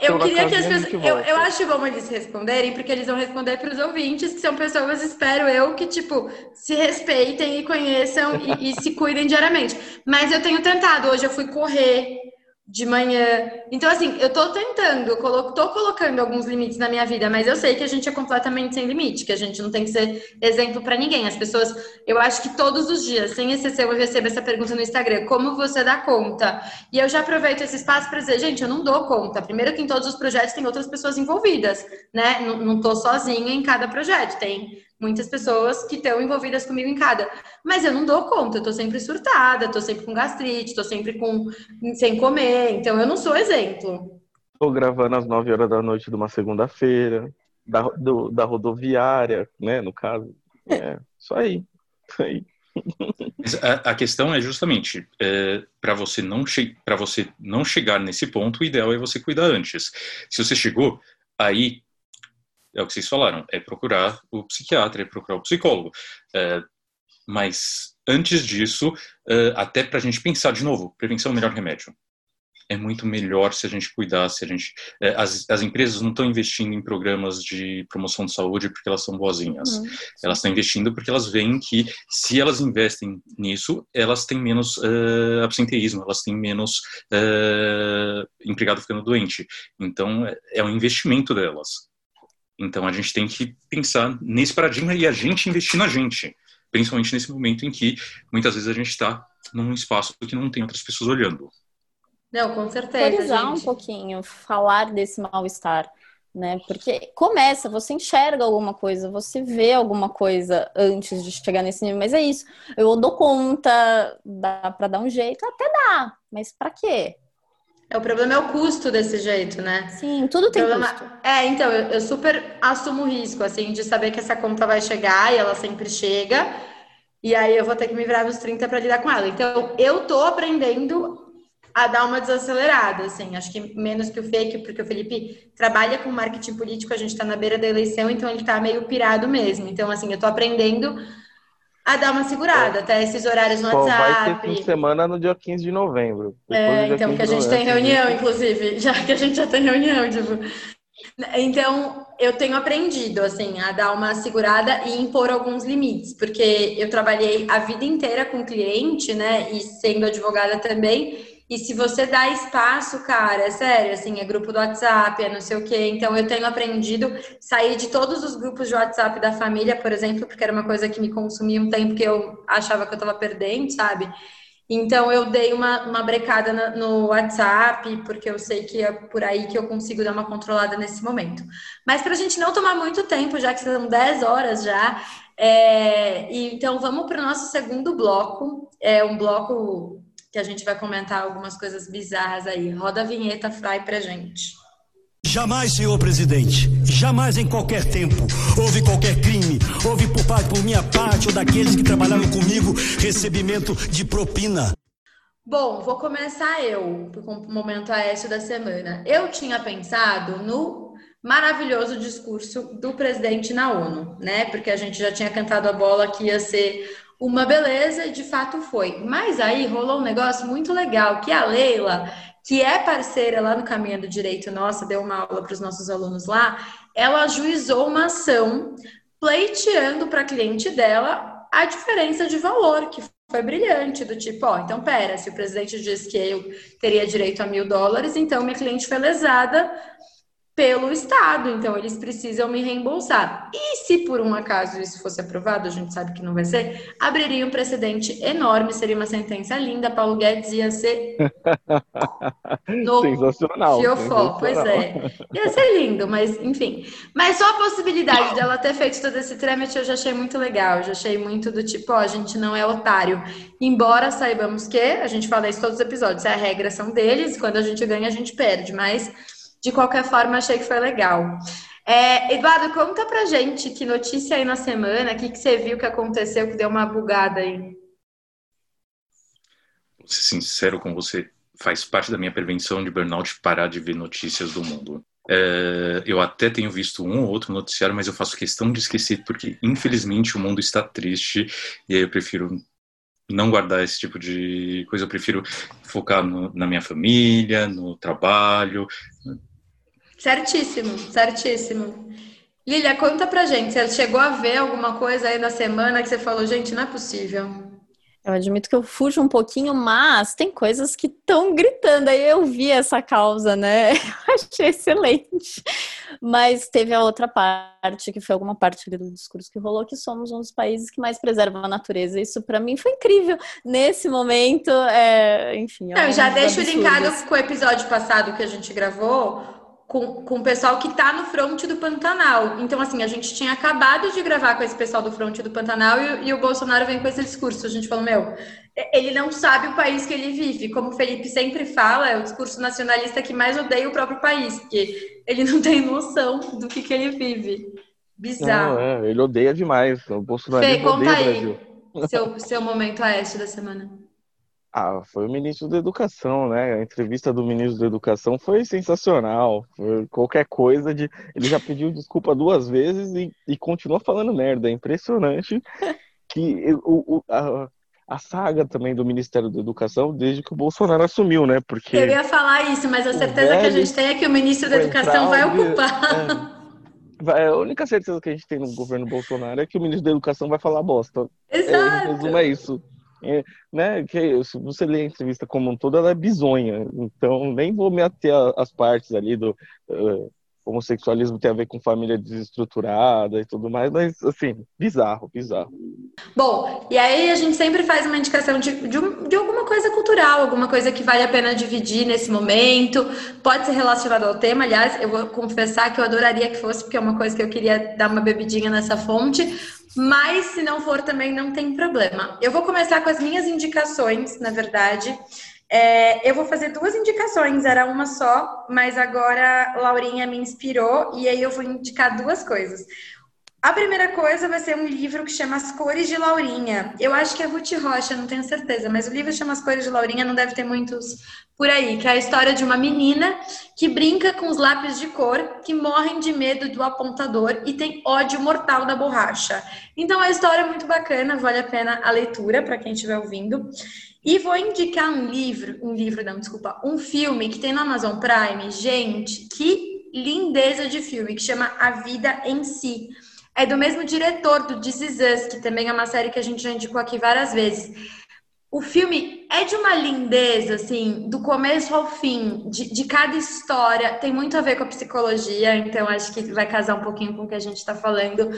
eu queria que as pessoas. Eu, eu acho bom eles responderem, porque eles vão responder para os ouvintes, que são pessoas, espero eu, que, tipo, se respeitem e conheçam e, e se cuidem diariamente. Mas eu tenho tentado. Hoje eu fui correr de manhã. Então, assim, eu tô tentando, eu colo tô colocando alguns limites na minha vida, mas eu sei que a gente é completamente sem limite, que a gente não tem que ser exemplo para ninguém. As pessoas, eu acho que todos os dias, sem exceção, eu recebo essa pergunta no Instagram: como você dá conta? E eu já aproveito esse espaço para dizer, gente, eu não dou conta. Primeiro que em todos os projetos tem outras pessoas envolvidas, né? Não, não tô sozinha em cada projeto, tem muitas pessoas que estão envolvidas comigo em cada. Mas eu não dou conta, eu tô sempre surtada, tô sempre com gastrite, tô sempre com sem comer, então eu não sou exemplo. Tô gravando às 9 horas da noite de uma segunda-feira. da, do, da rodoviária, né, no caso. É, isso aí. Isso aí. A, a, questão é justamente é, para você não para você não chegar nesse ponto, o ideal é você cuidar antes. Se você chegou, aí é o que vocês falaram, é procurar o psiquiatra, é procurar o psicólogo. É, mas antes disso, é, até para a gente pensar de novo, prevenção é o melhor remédio é muito melhor se a gente cuidar, se a gente... É, as, as empresas não estão investindo em programas de promoção de saúde porque elas são boazinhas. Uhum. Elas estão investindo porque elas veem que se elas investem nisso, elas têm menos uh, absenteísmo, elas têm menos uh, empregado ficando doente. Então, é, é um investimento delas. Então, a gente tem que pensar nesse paradigma e a gente investir na gente. Principalmente nesse momento em que, muitas vezes, a gente está num espaço que não tem outras pessoas olhando. Não, com certeza. Autorizar um pouquinho, falar desse mal-estar, né? Porque começa, você enxerga alguma coisa, você vê alguma coisa antes de chegar nesse nível, mas é isso. Eu dou conta, dá para dar um jeito, até dá, mas para quê? É, o problema é o custo desse jeito, né? Sim, tudo tem problema... custo. É, então, eu, eu super assumo o risco, assim, de saber que essa conta vai chegar e ela sempre chega, e aí eu vou ter que me virar nos 30 para lidar com ela. Então, eu tô aprendendo a dar uma desacelerada, assim, acho que menos que o fake, porque o Felipe trabalha com marketing político, a gente está na beira da eleição, então ele está meio pirado mesmo. Então, assim, eu estou aprendendo a dar uma segurada, até esses horários no Só WhatsApp. Vai ter fim de semana no dia 15 de novembro. É, então, que a gente tem reunião, inclusive, já que a gente já tem reunião, tipo. Então, eu tenho aprendido, assim, a dar uma segurada e impor alguns limites, porque eu trabalhei a vida inteira com cliente, né, e sendo advogada também, e se você dá espaço, cara, é sério, assim, é grupo do WhatsApp, é não sei o quê. Então, eu tenho aprendido sair de todos os grupos de WhatsApp da família, por exemplo, porque era uma coisa que me consumia um tempo que eu achava que eu tava perdendo, sabe? Então, eu dei uma, uma brecada no WhatsApp, porque eu sei que é por aí que eu consigo dar uma controlada nesse momento. Mas, para a gente não tomar muito tempo, já que são 10 horas já, é, então vamos para o nosso segundo bloco. É um bloco que a gente vai comentar algumas coisas bizarras aí. Roda a vinheta, Fry, pra gente. Jamais, senhor presidente, jamais em qualquer tempo houve qualquer crime, houve por parte, por minha parte ou daqueles que trabalharam comigo, recebimento de propina. Bom, vou começar eu, com o momento Aécio da semana. Eu tinha pensado no maravilhoso discurso do presidente na ONU, né? Porque a gente já tinha cantado a bola que ia ser uma beleza, de fato foi. Mas aí rolou um negócio muito legal, que a Leila, que é parceira lá no Caminho do Direito Nossa, deu uma aula para os nossos alunos lá, ela ajuizou uma ação pleiteando para a cliente dela a diferença de valor, que foi brilhante, do tipo, ó, então pera, se o presidente disse que eu teria direito a mil dólares, então minha cliente foi lesada pelo Estado, então eles precisam me reembolsar. E se por um acaso isso fosse aprovado, a gente sabe que não vai ser, abriria um precedente enorme, seria uma sentença linda, Paulo Guedes ia ser no sensacional, fiofó, pois é. Ia ser lindo, mas enfim. Mas só a possibilidade dela ter feito todo esse trâmite eu já achei muito legal, eu já achei muito do tipo, ó, a gente não é otário. Embora saibamos que, a gente fala isso todos os episódios, a regra são deles, quando a gente ganha a gente perde, mas de qualquer forma, achei que foi legal. É, Eduardo, conta pra gente que notícia aí na semana, o que, que você viu que aconteceu que deu uma bugada aí? Vou ser sincero com você, faz parte da minha prevenção de burnout parar de ver notícias do mundo. É, eu até tenho visto um ou outro noticiário, mas eu faço questão de esquecer porque, infelizmente, o mundo está triste e aí eu prefiro não guardar esse tipo de coisa. Eu prefiro focar no, na minha família, no trabalho, Certíssimo, certíssimo. Lilia, conta pra gente, você chegou a ver alguma coisa aí na semana que você falou, gente, não é possível. Eu admito que eu fujo um pouquinho, mas tem coisas que estão gritando. Aí eu vi essa causa, né? Eu achei excelente. Mas teve a outra parte, que foi alguma parte do discurso que rolou, que somos um dos países que mais preservam a natureza. Isso para mim foi incrível. Nesse momento, é... enfim. Não, já deixo linkado com o episódio passado que a gente gravou, com, com o pessoal que está no fronte do Pantanal. Então, assim, a gente tinha acabado de gravar com esse pessoal do fronte do Pantanal e, e, o Bolsonaro vem com esse discurso. A gente falou, meu, ele não sabe o país que ele vive. Como o Felipe sempre fala, é o discurso nacionalista que mais odeia o próprio país, porque ele não tem noção do que, que ele vive. Bizarro. Não, é, ele odeia demais. O Bolsonaro Fê, odeia conta o aí Brasil. seu, seu momento aeste da semana. Ah, foi o ministro da Educação, né? A entrevista do ministro da Educação foi sensacional. Foi qualquer coisa de. Ele já pediu desculpa duas vezes e, e continua falando merda. É impressionante que o, o- a, a saga também do Ministério da Educação desde que o Bolsonaro assumiu, né? Porque Eu ia falar isso, mas a certeza que a gente tem é que o ministro da Educação vai ocupar. é, a única certeza que a gente tem no governo Bolsonaro é que o ministro da Educação vai falar bosta. É, em Exato. resumo, é isso. É, né, que se você ler a entrevista como um todo, ela é bizonha. Então, nem vou me ater a- às partes ali do eh, homossexualismo tem a ver com família desestruturada e tudo mais, mas, assim, bizarro, bizarro. Bom, e aí a gente sempre faz uma indicação de, de, de alguma coisa cultural, alguma coisa que vale a pena dividir nesse momento. Pode ser relacionado ao tema, aliás, eu vou confessar que eu adoraria que fosse, porque é uma coisa que eu queria dar uma bebidinha nessa fonte. Mas se não for também, não tem problema. Eu vou começar com as minhas indicações, na verdade. É, eu vou fazer duas indicações, era uma só, mas agora Laurinha me inspirou e aí eu vou indicar duas coisas. A primeira coisa vai ser um livro que chama As Cores de Laurinha. Eu acho que é Ruth Rocha, não tenho certeza, mas o livro chama As Cores de Laurinha, não deve ter muitos por aí, que é a história de uma menina que brinca com os lápis de cor, que morrem de medo do apontador e tem ódio mortal da borracha. Então a história é muito bacana, vale a pena a leitura para quem estiver ouvindo. E vou indicar um livro, um livro não, desculpa, um filme que tem na Amazon Prime, gente, que lindeza de filme, que chama A Vida em Si. É do mesmo diretor do This Is Us, que também é uma série que a gente já indicou aqui várias vezes. O filme é de uma lindeza, assim, do começo ao fim, de, de cada história. Tem muito a ver com a psicologia, então acho que vai casar um pouquinho com o que a gente está falando.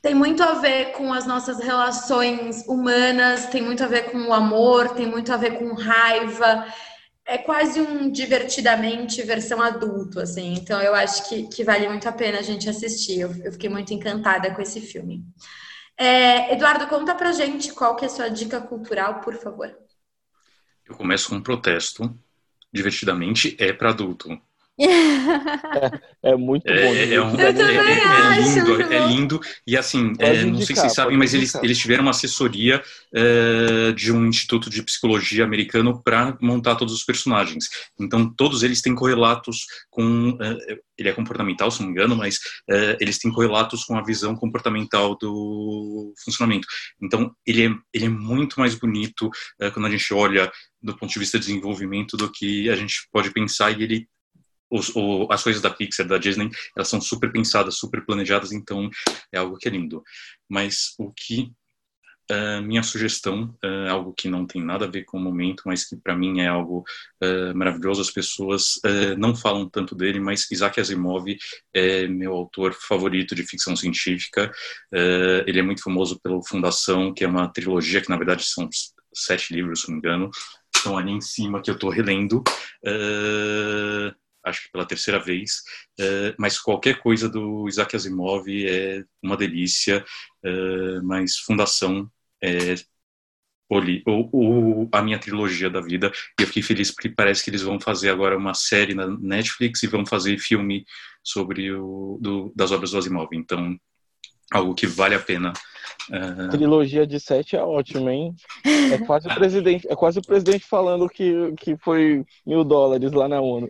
Tem muito a ver com as nossas relações humanas, tem muito a ver com o amor, tem muito a ver com raiva. É quase um divertidamente versão adulto, assim. Então eu acho que, que vale muito a pena a gente assistir. Eu, eu fiquei muito encantada com esse filme. É, Eduardo, conta pra gente qual que é a sua dica cultural, por favor. Eu começo com um protesto. Divertidamente é para adulto. É muito bom. É, é, um- é- é lindo, é bom. lindo. E assim, é, não sei se vocês sabem, mas eles, eles tiveram uma assessoria é, de um instituto de psicologia americano para montar todos os personagens. Então, todos eles têm correlatos com. é, ele é comportamental, se não me engano, mas é, eles têm correlatos com a visão comportamental do funcionamento. Então, ele é, ele é muito mais bonito é, quando a gente olha do ponto de vista de desenvolvimento do que a gente pode pensar e ele os- o- as coisas da Pixar, da Disney, elas são super pensadas, super planejadas, então é algo que é lindo. Mas o que eh, minha sugestão é algo que não tem nada a ver com o momento, mas que para mim é algo eh, maravilhoso. As pessoas não falam tanto dele, mas Isaac Asimov é meu autor favorito de ficção científica. Ele é muito famoso pelo Fundação, que é uma trilogia que na verdade são sete livros, se não me engano. Estão ali em cima que eu estou relendo. Acho que pela terceira vez, eh, mas qualquer coisa do Isaac Asimov é uma delícia, eh, mas Fundação é poli- o, o- a minha trilogia da vida, e eu fiquei feliz porque parece que eles vão fazer agora uma série na Netflix e vão fazer filme sobre o do, das obras do Asimov, então algo que vale a pena. eh, Trilogia de sete é ótimo, hein? É quase o presidente, é quase o presidente falando que, que foi mil dólares lá na ONU.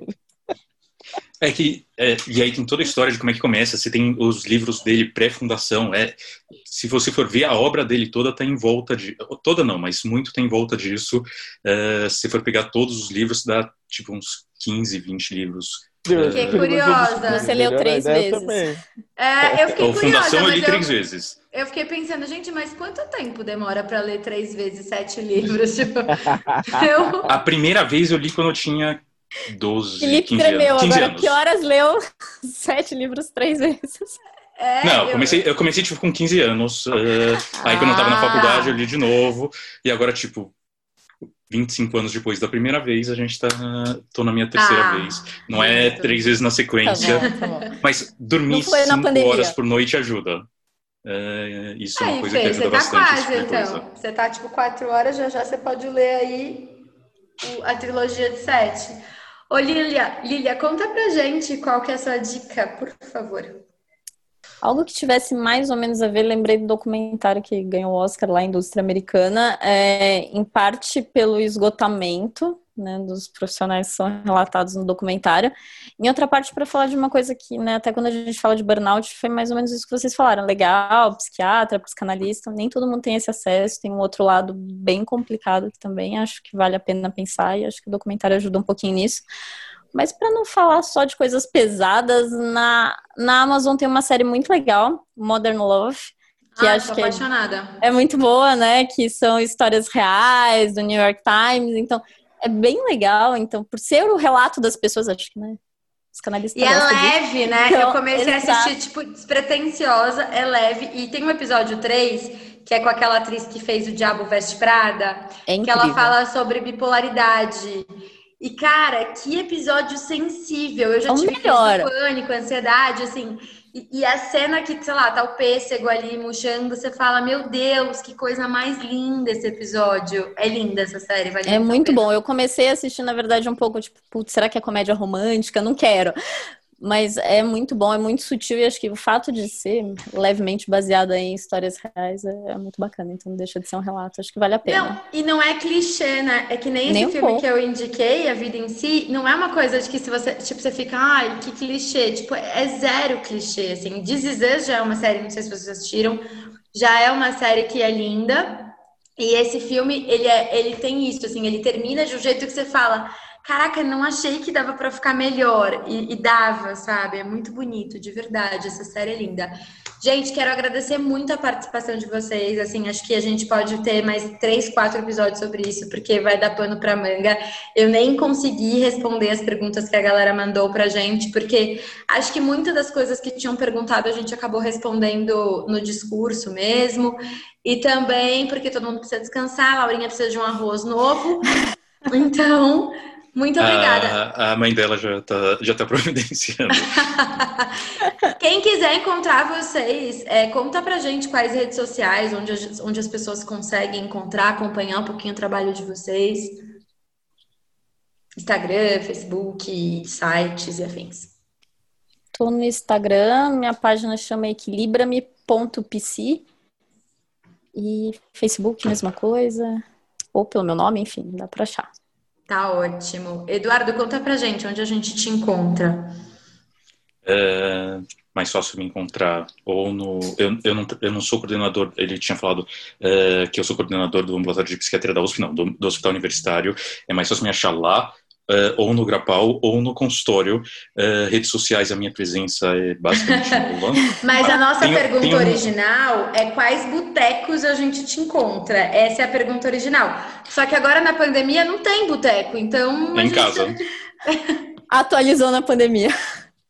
É que, é, e aí tem toda a história de como é que começa. Você tem os livros dele pré-fundação. É, se você for ver, a obra dele toda está em volta de. Toda não, mas muito tem em volta disso. É, se for pegar todos os livros, dá tipo uns 15, 20 livros. Fiquei curiosa. Você leu três vezes. também. É, eu fiquei O curiosa, Fundação eu li eu, três vezes. eu fiquei pensando, gente, mas quanto tempo demora para ler três vezes sete livros? Tipo, eu, A primeira vez eu li quando eu tinha 12, Felipe 15 tremeu. anos. 15 Agora, anos. que horas leu sete livros três vezes? é, Não, eu comecei, eu comecei tipo com 15 anos. eh, aí quando eu tava na Ah. faculdade eu li de novo. E agora, tipo, 25 anos depois da primeira vez, a gente tá. tô na minha terceira Ah, vez. Não é três vezes na Tá sequência, bom, tá bom. mas dormir Não foi na cinco pandemia. horas por noite ajuda. É, isso é uma Aí, coisa que Fê, ajuda você tá bastante. esse quase, tipo então. coisa. Você tá, tipo, quatro horas, já já você pode ler aí a trilogia de sete. Ô, Lilia, Lilia, conta pra gente qual que é a sua dica, por favor. Algo que tivesse mais ou menos a ver, lembrei do documentário que ganhou o Oscar lá, Indústria Americana, é, em parte pelo esgotamento né, dos profissionais que são relatados no documentário, em outra parte para falar de uma coisa que, né, até quando a gente fala de burnout, foi mais ou menos isso que vocês falaram, legal, psiquiatra, psicanalista, nem todo mundo tem esse acesso, tem um outro lado bem complicado que também acho que vale a pena pensar e acho que o documentário ajuda um pouquinho nisso. Mas para não falar só de coisas pesadas, na, na Amazon tem uma série muito legal, Modern Love, que ah, acho que é, é muito boa, né? Que são histórias reais do New York Times, então é bem legal. Então, por ser o relato das pessoas, acho que, né? Os canalistas E é gostam disso. leve, né? Então, eu comecei a exato. assistir, tipo, despretensiosa, é leve. E tem um episódio 3, que é com aquela atriz que fez o Diabo Veste Prada, É que ela fala sobre bipolaridade. E, cara, que episódio sensível. Eu já É tive melhor. pânico, ansiedade, assim. E, e a cena que, sei lá, tá o pêssego ali murchando, você fala, meu Deus, que coisa mais linda esse episódio. É linda essa série, vale É muito bom. Eu comecei a assistir, na verdade, um pouco, tipo, putz, será que é comédia romântica? Não quero. Mas é muito bom, é muito sutil e acho que o fato de ser levemente baseada em histórias reais é, é muito bacana. Então deixa de ser um relato. Acho que vale a pena. Não, e não é clichê, né? É que nem esse Nem um filme pouco. que eu indiquei, A Vida em Si, não é uma coisa de que se você, tipo, você fica, ai, que clichê. Tipo, é zero clichê, assim. This Is Us já é uma série, não sei se vocês assistiram, já é uma série que é linda. E esse filme, ele, é, ele tem isso, assim, ele termina de um jeito que você fala, caraca, não achei que dava pra ficar melhor. E, e dava, sabe? É muito bonito, de verdade. Essa série é linda. Gente, quero agradecer muito a participação de vocês. Assim, acho que a gente pode ter mais três, quatro episódios sobre isso, porque vai dar pano pra manga. Eu nem consegui responder as perguntas que a galera mandou pra gente, porque acho que muitas das coisas que tinham perguntado a gente acabou respondendo no discurso mesmo. E também porque todo mundo precisa descansar, a Laurinha precisa de um arroz novo. Então, muito obrigada. A, a mãe dela já tá, já tá providenciando. Quem quiser encontrar vocês, é, conta pra gente quais redes sociais, onde, as- onde as pessoas conseguem encontrar, acompanhar um pouquinho o trabalho de vocês. Instagram, Facebook, sites e afins. Tô no Instagram, minha página chama equilibrame.pc e Facebook, mesma coisa. Ou pelo meu nome, enfim, dá pra achar. Tá ótimo. Eduardo, conta pra gente onde a gente te encontra. É mais fácil me encontrar ou no eu, eu, não, eu não sou coordenador ele tinha falado é, que eu sou coordenador do ambulatório de psiquiatria da USP não do, do hospital universitário é mais fácil me achar lá é, ou no Grapal ou no consultório É, redes sociais a minha presença é basicamente nula Mas a nossa Tem- pergunta tem um- original é quais botecos a gente te encontra? Essa é a pergunta original. Só que agora na pandemia não tem boteco, então. em gente- casa Atualizou na pandemia.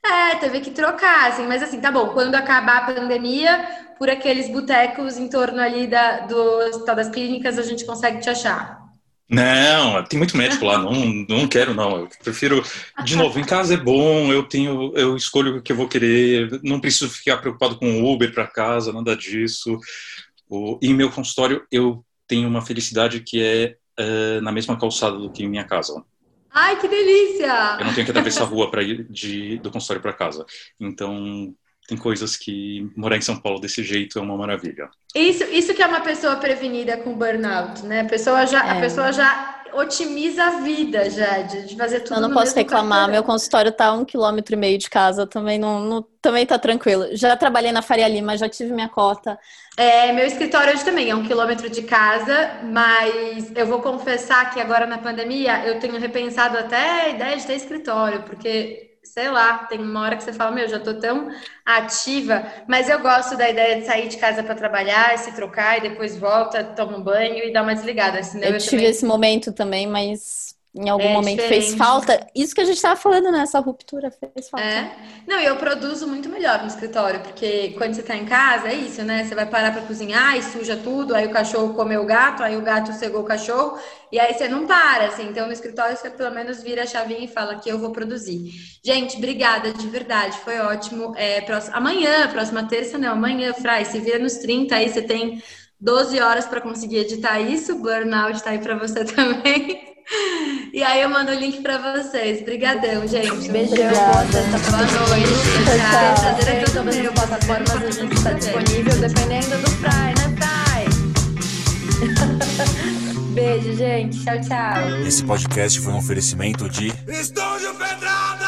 É, teve que trocar, assim, mas assim, tá bom, quando acabar a pandemia, por aqueles botecos em torno ali da, do Hospital das Clínicas, a gente consegue te achar. Não, tem muito médico lá, não, não quero não. Eu prefiro, de novo, em casa é bom, eu tenho, eu escolho o que eu vou querer, não preciso ficar preocupado com Uber para casa, nada disso. O, e meu consultório eu tenho uma felicidade que é eh, na mesma calçada do que minha casa. Ai, que delícia! Eu não tenho que atravessar a rua para ir de, do consultório para casa. Então tem coisas que morar em São Paulo desse jeito é uma maravilha. Isso, isso que é uma pessoa prevenida com burnout, né? A pessoa já, a É. pessoa já otimiza a vida já, de, de fazer tudo Eu não no posso mesmo reclamar, meu consultório tá a um quilômetro e meio de casa, também não, não- também tá tranquilo. Já trabalhei na Faria Lima, já tive minha cota. É, meu escritório hoje também é um quilômetro de casa, mas eu vou confessar que agora na pandemia eu tenho repensado até a ideia de ter escritório, porque, sei lá, tem uma hora que você fala, meu, já tô tão ativa, mas eu gosto da ideia de sair de casa para trabalhar, se trocar e depois volta, toma um banho e dá uma desligada. Senão Eu eu, tive também... esse momento também, mas em algum É momento fez diferente. falta. Isso que a gente tava falando nessa ruptura fez falta. É. Não, e eu produzo muito melhor no escritório, porque quando você tá em casa, é isso, né? Você vai parar pra cozinhar e suja tudo, aí o cachorro comeu o gato, aí o gato cegou o cachorro, e aí você não para, assim. Então, no escritório, você pelo menos vira a chavinha e fala que eu vou produzir. Gente, obrigada, de verdade, foi ótimo. É, próxima, amanhã, próxima terça, não, amanhã, Frai, se vira nos 30, aí você tem 12 horas pra conseguir editar isso, o burnout tá aí pra você também. E aí eu mando o link pra vocês. Obrigadão, gente. Beijão, Obrigada. boa noite. Tchau, Tchau. tchau. Prazer é Em todo todas meu. as plataformas a gente está disponível, dependendo do Fry, né, Fry? Beijo, gente. Tchau, tchau. Esse podcast foi um oferecimento de Estou de pedra!